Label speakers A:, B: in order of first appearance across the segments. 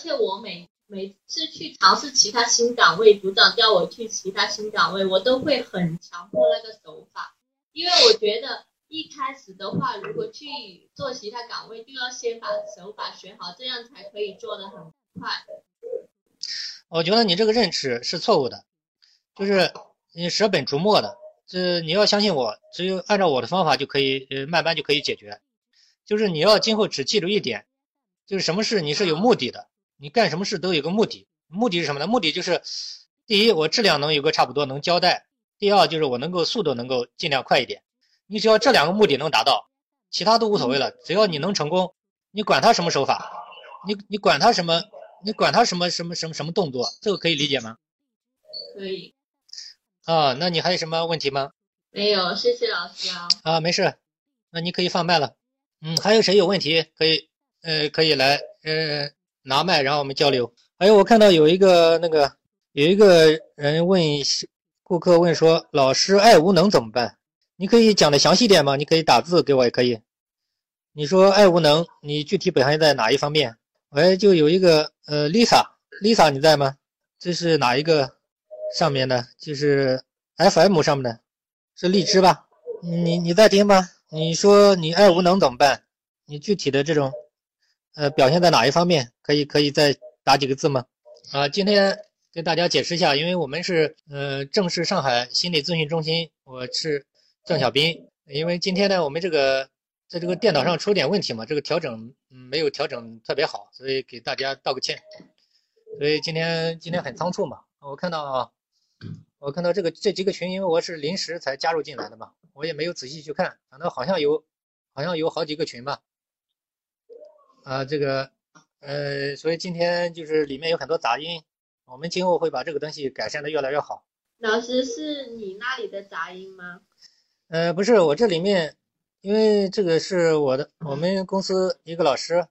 A: 而且我每每次去尝试其他新岗位，组长叫我去其他新岗位，我都会很强迫那个手法，因为我觉得一开始的话，如果去做其他岗位，就要先把手法学好，这样才可以做得很快。
B: 我觉得你这个认知是错误的，就是你舍本逐末的，这你要相信我，只有按照我的方法就可以，呃，慢慢就可以解决。就是你要今后只记住一点，就是什么事你是有目的的，你干什么事都有个目的，目的是什么呢？目的就是，第一，我质量能有个差不多能交代；第二，就是我能够速度能够尽量快一点。你只要这两个目的能达到，其他都无所谓了。只要你能成功，你管他什么手法，你你管他什么。你管他什么什么什么什么动作，这个可以理解吗？
A: 可以。
B: 啊，那你还有什么问题吗？
A: 没有，谢谢老师啊。
B: 啊，没事，那你可以放麦了。嗯，还有谁有问题可以呃可以来呃拿麦，然后我们交流。还有我看到有一个那个有一个人问顾客问说，老师爱无能怎么办？你可以讲的详细点吗？你可以打字给我也可以。你说爱无能，你具体表现在哪一方面？喂，就有一个呃，Lisa，Lisa 你在吗？这是哪一个上面的？就是 FM 上面的，是荔枝吧？你你在听吗？你说你爱无能怎么办？你具体的这种呃表现在哪一方面？可以可以再打几个字吗？啊，今天跟大家解释一下，因为我们是呃正式上海心理咨询中心，我是郑小斌。因为今天呢，我们这个。在这个电脑上出点问题嘛，这个调整嗯没有调整特别好，所以给大家道个歉。所以今天今天很仓促嘛，我看到我看到这个这几个群，因为我是临时才加入进来的嘛，我也没有仔细去看，反正好像有好像有好几个群吧。啊，这个呃，所以今天就是里面有很多杂音，我们今后会把这个东西改善的越来越好。
A: 老师是你那里的杂音吗？
B: 呃，不是，我这里面。因为这个是我的，我们公司一个老师，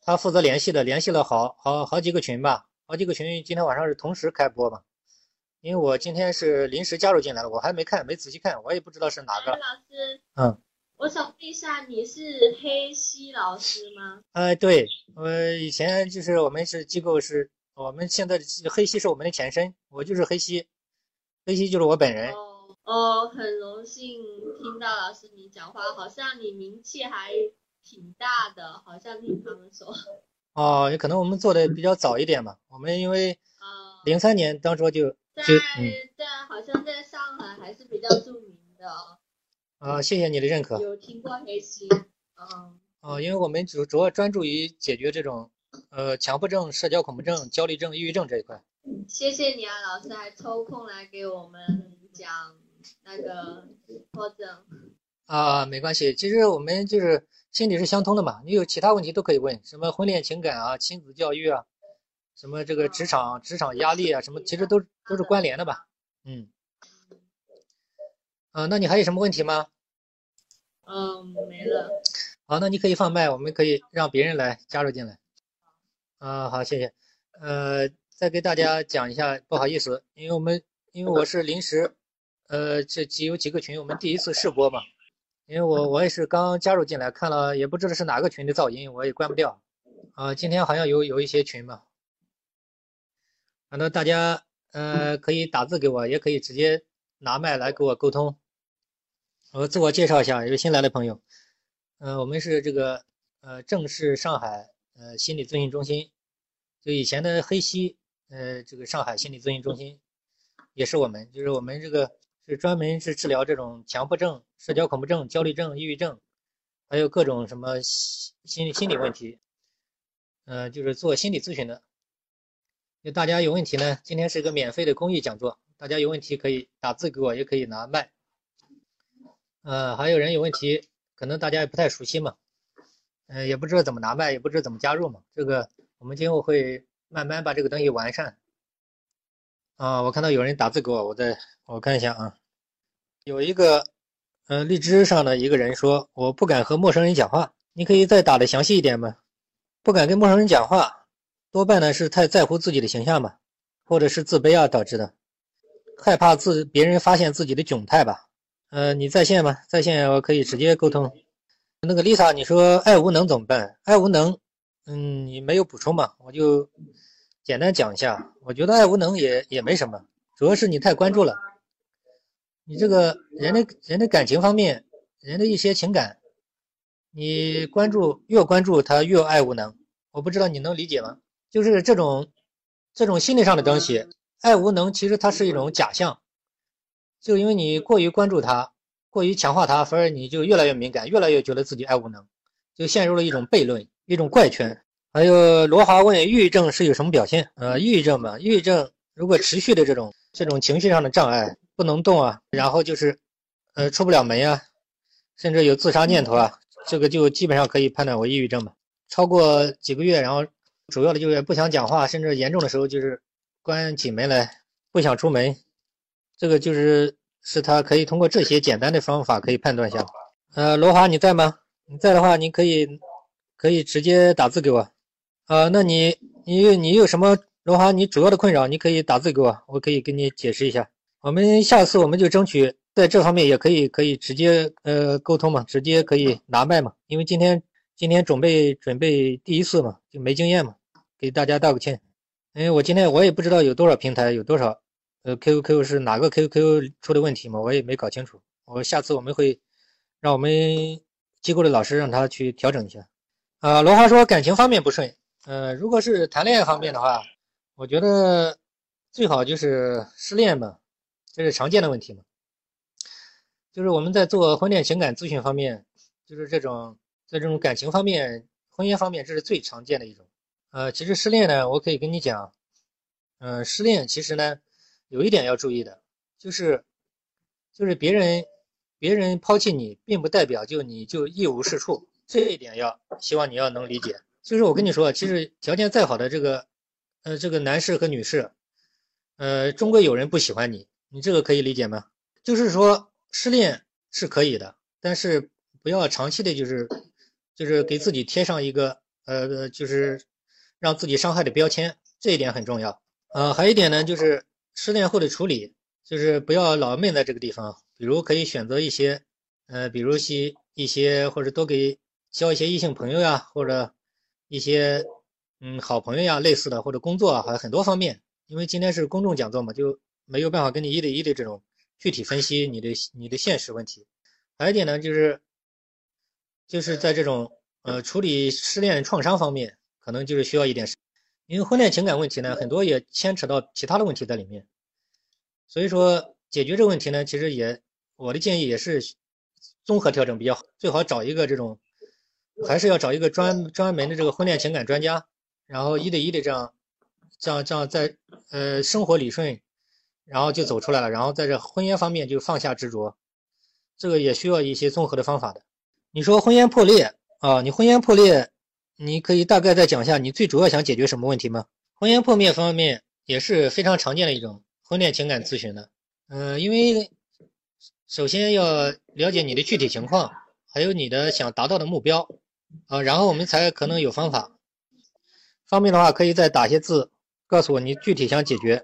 B: 他负责联系的，联系了好好好几个群吧，好几个群，今天晚上是同时开播嘛。因为我今天是临时加入进来的，我还没看，没仔细看，我也不知道是哪个。
A: 老师，
B: 嗯，
A: 我想问一下，你是黑西老师吗？
B: 呃，对，我以前就是我们是机构，是我们现在的黑西是我们的前身，我就是黑西，黑西就是我本人。
A: 哦，很荣幸听到老师你讲话，好像你名气还挺大的，好像听他们说。
B: 哦，也可能我们做的比较早一点吧，我们因为零三年当初就
A: 在在好像在上海还是比较著名的。
B: 啊，谢谢你的认可。
A: 有听过黑西，嗯。
B: 哦，因为我们主主要专注于解决这种呃强迫症、社交恐怖症、焦虑症、抑郁症这一块。
A: 谢谢你啊，老师还抽空来给我们讲。那个或者
B: 啊，没关系，其实我们就是心理是相通的嘛。你有其他问题都可以问，什么婚恋情感啊、亲子教育啊，什么这个职场职场压力啊，什么其实都都是关联的吧。嗯，啊，那你还有什么问题吗？
A: 嗯，没了。
B: 好，那你可以放麦，我们可以让别人来加入进来。啊，好，谢谢。呃，再给大家讲一下，不好意思，因为我们因为我是临时。呃，这几有几个群，我们第一次试播嘛，因为我我也是刚加入进来，看了也不知道是哪个群的噪音，我也关不掉。啊，今天好像有有一些群嘛，反正大家呃可以打字给我，也可以直接拿麦来给我沟通。我自我介绍一下，有新来的朋友，呃，我们是这个呃正式上海呃心理咨询中心，就以前的黑西呃这个上海心理咨询中心也是我们，就是我们这个。是专门是治疗这种强迫症、社交恐怖症、焦虑症、抑郁症，还有各种什么心理心理问题，嗯，就是做心理咨询的。就大家有问题呢，今天是一个免费的公益讲座，大家有问题可以打字给我，也可以拿麦。呃，还有人有问题，可能大家也不太熟悉嘛，嗯，也不知道怎么拿麦，也不知道怎么加入嘛。这个我们今后会慢慢把这个东西完善。啊，我看到有人打字给我，我再我看一下啊。有一个，呃，荔枝上的一个人说，我不敢和陌生人讲话。你可以再打的详细一点吗？不敢跟陌生人讲话，多半呢是太在乎自己的形象吧，或者是自卑啊导致的，害怕自别人发现自己的窘态吧。呃，你在线吗？在线我可以直接沟通。那个 Lisa，你说爱无能怎么办？爱无能，嗯，你没有补充嘛，我就简单讲一下。我觉得爱无能也也没什么，主要是你太关注了。你这个人的人的感情方面，人的一些情感，你关注越关注他越爱无能。我不知道你能理解吗？就是这种这种心理上的东西，爱无能其实它是一种假象，就因为你过于关注他，过于强化他，反而你就越来越敏感，越来越觉得自己爱无能，就陷入了一种悖论，一种怪圈。还有罗华问抑郁症是有什么表现？呃，抑郁症嘛，抑郁症如果持续的这种这种情绪上的障碍，不能动啊，然后就是呃出不了门呀，甚至有自杀念头啊，这个就基本上可以判断为抑郁症嘛。超过几个月，然后主要的就是不想讲话，甚至严重的时候就是关起门来不想出门，这个就是是他可以通过这些简单的方法可以判断一下。呃，罗华你在吗？你在的话，你可以可以直接打字给我。啊，那你你你有什么罗华？你主要的困扰，你可以打字给我，我可以给你解释一下。我们下次我们就争取在这方面也可以可以直接呃沟通嘛，直接可以拿麦嘛，因为今天。今天准备准备第一次嘛，就没经验嘛，给大家道个歉。因为我今天我也不知道有多少平台有多少，呃，QQ 是哪个 QQ 出的问题嘛，我也没搞清楚。我下次我们会让我们机构的老师让他去调整一下。啊，罗华说感情方面不顺，呃，如果是谈恋爱方面的话，我觉得最好就是失恋嘛，这是常见的问题嘛。就是我们在做婚恋情感咨询方面，就是这种。在这种感情方面、婚姻方面，这是最常见的一种。呃，其实失恋呢，我可以跟你讲，嗯，失恋其实呢，有一点要注意的，就是，就是别人，别人抛弃你，并不代表就你就一无是处。这一点要希望你要能理解。就是我跟你说，其实条件再好的这个，呃，这个男士和女士，呃，终归有人不喜欢你，你这个可以理解吗？就是说，失恋是可以的，但是不要长期的，就是。就是给自己贴上一个呃，就是让自己伤害的标签，这一点很重要。呃，还有一点呢，就是失恋后的处理，就是不要老闷在这个地方。比如可以选择一些，呃，比如些一些或者多给交一些异性朋友呀，或者一些嗯好朋友呀类似的，或者工作啊，还有很多方面。因为今天是公众讲座嘛，就没有办法跟你一对一的这种具体分析你的你的现实问题。还有一点呢，就是。就是在这种呃处理失恋创伤方面，可能就是需要一点，因为婚恋情感问题呢，很多也牵扯到其他的问题在里面，所以说解决这个问题呢，其实也我的建议也是综合调整比较好，最好找一个这种，还是要找一个专专门的这个婚恋情感专家，然后一对一的这样，这样这样在呃生活理顺，然后就走出来了，然后在这婚姻方面就放下执着，这个也需要一些综合的方法的。你说婚姻破裂啊？你婚姻破裂，你可以大概再讲一下你最主要想解决什么问题吗？婚姻破灭方面也是非常常见的一种婚恋情感咨询的。嗯，因为首先要了解你的具体情况，还有你的想达到的目标啊，然后我们才可能有方法。方便的话，可以再打些字，告诉我你具体想解决，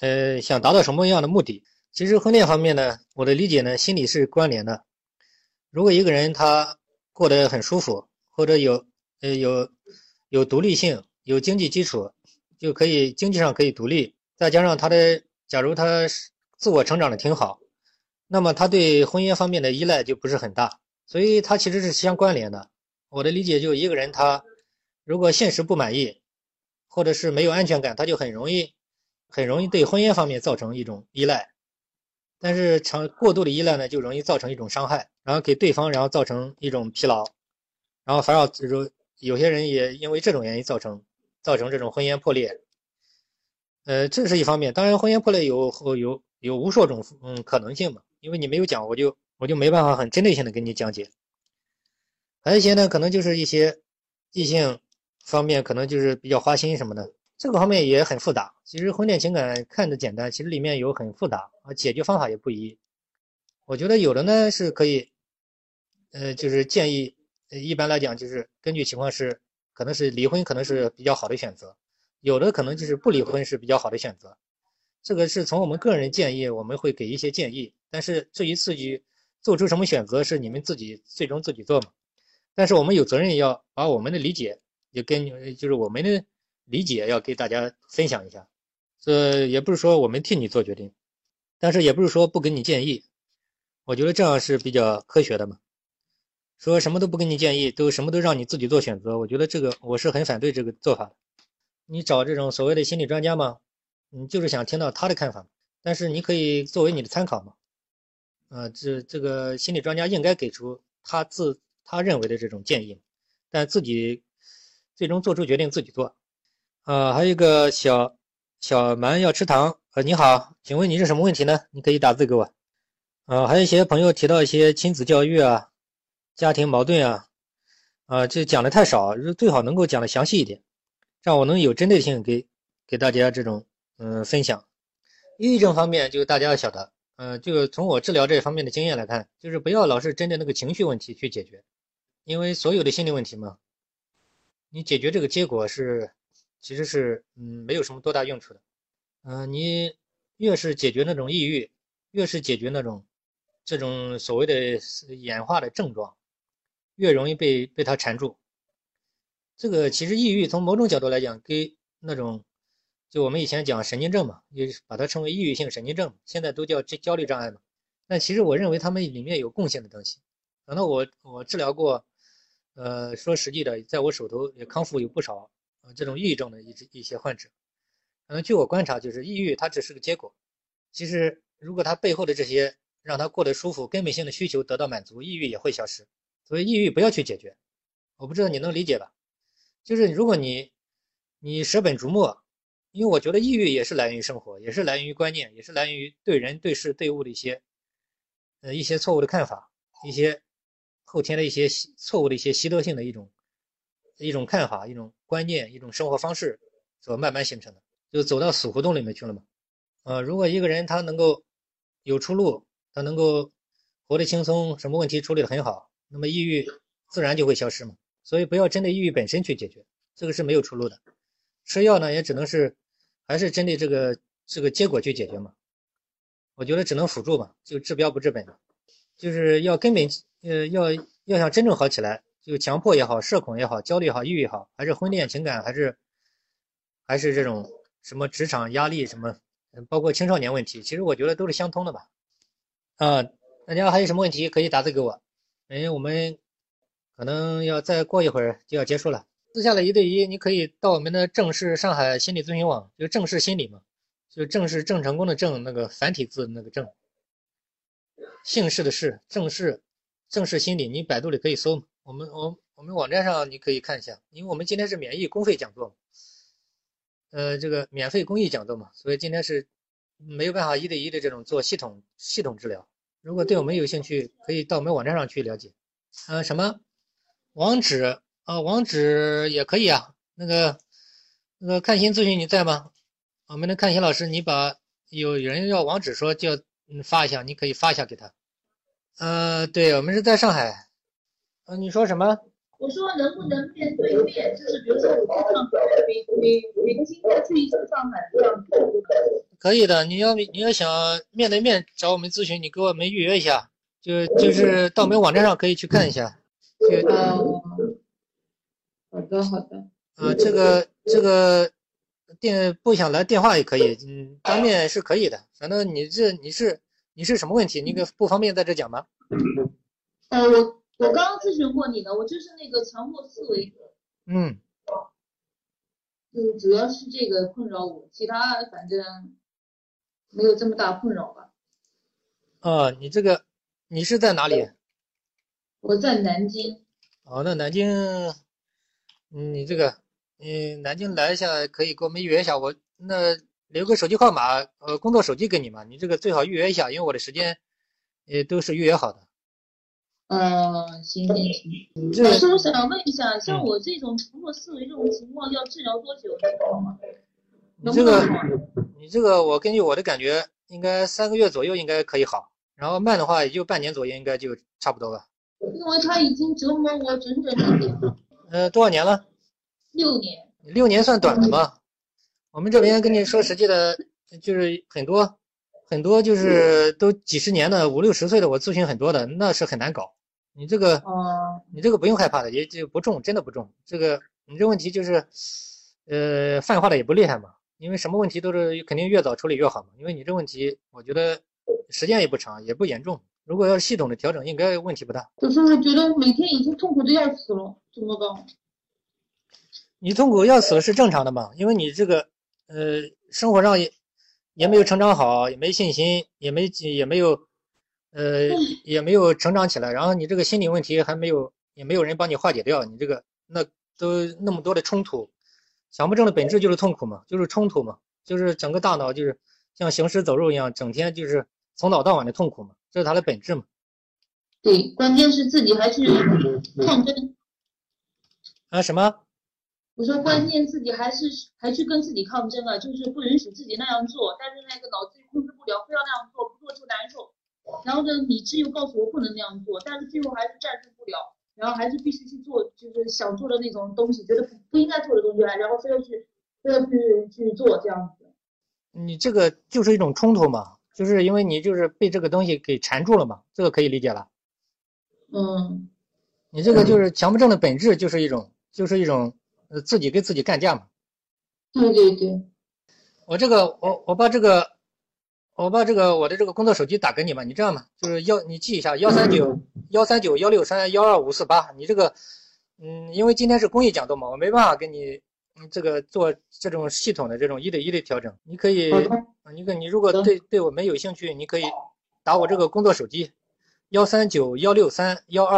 B: 呃，想达到什么样的目的。其实婚恋方面呢，我的理解呢，心理是关联的。如果一个人他过得很舒服，或者有呃有有独立性，有经济基础，就可以经济上可以独立，再加上他的假如他自我成长的挺好，那么他对婚姻方面的依赖就不是很大，所以他其实是相关联的。我的理解就一个人他如果现实不满意，或者是没有安全感，他就很容易很容易对婚姻方面造成一种依赖。但是长过度的依赖呢，就容易造成一种伤害，然后给对方，然后造成一种疲劳，然后反而就有些人也因为这种原因造成造成这种婚姻破裂。呃，这是一方面，当然婚姻破裂有有有无数种嗯可能性嘛，因为你没有讲，我就我就没办法很针对性的给你讲解。还有一些呢，可能就是一些异性方面可能就是比较花心什么的。这个方面也很复杂。其实婚恋情感看着简单，其实里面有很复杂啊，解决方法也不一。我觉得有的呢是可以，呃，就是建议，一般来讲就是根据情况是，可能是离婚可能是比较好的选择，有的可能就是不离婚是比较好的选择。这个是从我们个人建议，我们会给一些建议。但是至于自己做出什么选择，是你们自己最终自己做嘛。但是我们有责任要把我们的理解也跟就是我们的理解要给大家分享一下。这也不是说我们替你做决定，但是也不是说不给你建议。我觉得这样是比较科学的嘛。说什么都不给你建议，都什么都让你自己做选择，我觉得这个我是很反对这个做法的。你找这种所谓的心理专家嘛，你就是想听到他的看法，但是你可以作为你的参考嘛。呃，这这个心理专家应该给出他自他认为的这种建议，但自己最终做出决定自己做。啊，还有一个小小蛮要吃糖，呃，你好，请问你是什么问题呢？你可以打字给我。啊，还有一些朋友提到一些亲子教育啊。家庭矛盾啊，啊，这讲的太少，最好能够讲的详细一点，让我能有针对性给给大家这种嗯分享。抑郁症方面，就大家要晓得，嗯，就从我治疗这方面的经验来看，就是不要老是针对那个情绪问题去解决，因为所有的心理问题嘛，你解决这个结果是其实是嗯没有什么多大用处的，嗯，你越是解决那种抑郁，越是解决那种这种所谓的演化的症状。越容易被被他缠住。这个其实抑郁从某种角度来讲，跟那种就我们以前讲神经症嘛，也把它称为抑郁性神经症，现在都叫焦焦虑障碍嘛。但其实我认为他们里面有共性的东西。可能我我治疗过，呃，说实际的，在我手头也康复有不少呃这种抑郁症的一一些患者。可能据我观察，就是抑郁它只是个结果。其实如果他背后的这些让他过得舒服、根本性的需求得到满足，抑郁也会消失。所以抑郁不要去解决，我不知道你能理解吧？就是如果你你舍本逐末，因为我觉得抑郁也是来源于生活，也是来源于观念，也是来源于对人对事对物的一些呃一些错误的看法，一些后天的一些错误的一些习得性的一种一种看法、一种观念、一种生活方式所慢慢形成的，就走到死胡同里面去了嘛。呃，如果一个人他能够有出路，他能够活得轻松，什么问题处理得很好。那么抑郁自然就会消失嘛，所以不要针对抑郁本身去解决，这个是没有出路的。吃药呢，也只能是还是针对这个这个结果去解决嘛。我觉得只能辅助嘛，就治标不治本。就是要根本呃要要想真正好起来，就强迫也好，社恐也好，焦虑也好，抑郁也好，还是婚恋情感，还是还是这种什么职场压力什么，包括青少年问题，其实我觉得都是相通的吧。啊，大家还有什么问题可以打字给我。哎，我们可能要再过一会儿就要结束了。私下的一对一，你可以到我们的正式上海心理咨询网，就正式心理嘛，就正式郑成功的郑那个繁体字那个郑，姓氏的氏，正式正式心理，你百度里可以搜。我们我我们网站上你可以看一下，因为我们今天是免疫公费讲座，呃，这个免费公益讲座嘛，所以今天是没有办法一对一的这种做系统系统治疗。如果对我们有兴趣，可以到我们网站上去了解。呃，什么网址啊？网址也可以啊。那个那个看心咨询你在吗？我们的看心老师，你把有人要网址说就嗯发一下，你可以发一下给他。呃，对我们是在上海。呃，你说什么？
A: 我说能不能面对面？就是比如说我去上海，北北北京再去一次上海，这样子。
B: 可以的，你要你要想面对面找我们咨询，你给我们预约一下，就就是到我们网站上可以去看一下。
A: 哦，好的好的。
B: 啊，这个这个电不想来电话也可以，嗯，当面是可以的。反正你这你是你是什么问题？你个不方便在这讲吗？
A: 呃，我我刚刚咨询过你的，我就是那个强迫思维。
B: 嗯。
A: 嗯，主要是这个困扰我，其他反正。没有这么大困扰吧？
B: 啊，你这个，你是在哪里？
A: 我在南京。
B: 哦，那南京，嗯，你这个，嗯，南京来一下可以给我们预约一下，我那留个手机号码，呃，工作手机给你嘛，你这个最好预约一下，因为我的时间，也都是预约好的。
A: 嗯，行行行。老师，我想问一下，像我这种强迫思维这种情况，要治疗多久才好吗？
B: 你这个，你这个，我根据我的感觉，应该三个月左右应该可以好，然后慢的话也就半年左右，应该就差不多吧。
A: 因为他已经折磨我整整六年了。
B: 呃，多少年了？
A: 六年。
B: 六年算短的吗？我们这边跟你说实际的，就是很多很多就是都几十年的五六十岁的，我咨询很多的，那是很难搞。你这个，
A: 哦，
B: 你这个不用害怕的，也就不重，真的不重。这个你这问题就是，呃，泛化的也不厉害嘛。因为什么问题都是肯定越早处理越好嘛。因为你这问题，我觉得时间也不长，也不严重。如果要是系统的调整，应该问题不大。
C: 可是我觉得每天已经痛苦的要死了，怎么办？
B: 你痛苦要死了是正常的嘛？因为你这个，呃，生活上也也没有成长好，也没信心，也没也没有，呃，也没有成长起来。然后你这个心理问题还没有，也没有人帮你化解掉。你这个那都那么多的冲突，强迫症的本质就是痛苦嘛，就是冲突嘛，就是整个大脑就是像行尸走肉一样，整天就是从早到晚的痛苦嘛，这是它的本质嘛。
C: 对，关键是自己还是抗争。
B: 啊什么？
C: 我说关键自己还是还去跟自己抗争啊，就是不允许自己那样做，但是那个脑子又控制不了，非要那样做，不做就难受。然后呢，理智又告诉我不能那样做，但是最后还是战胜不了，然后还是必须去做，就是想做的那种东西，觉得不不应该做的东西，然后非要去非要去去做这样子。
B: 你这个就是一种冲突嘛，就是因为你就是被这个东西给缠住了嘛，这个可以理解了。
C: 嗯。
B: 你这个就是强迫症的本质，就是一种就是一种。呃，自己跟自己干架嘛。
C: 对对对，
B: 我这个，我我把这个，我把这个我的这个工作手机打给你吧，你这样吧，就是幺，你记一下幺三九幺三九幺六三幺二五四八，你这个，嗯，因为今天是公益讲座嘛，我没办法给你，嗯，这个做这种系统的这种一对一的调整，你可以，你可你如果对对我们有兴趣，你可以打我这个工作手机幺三九幺六三幺二。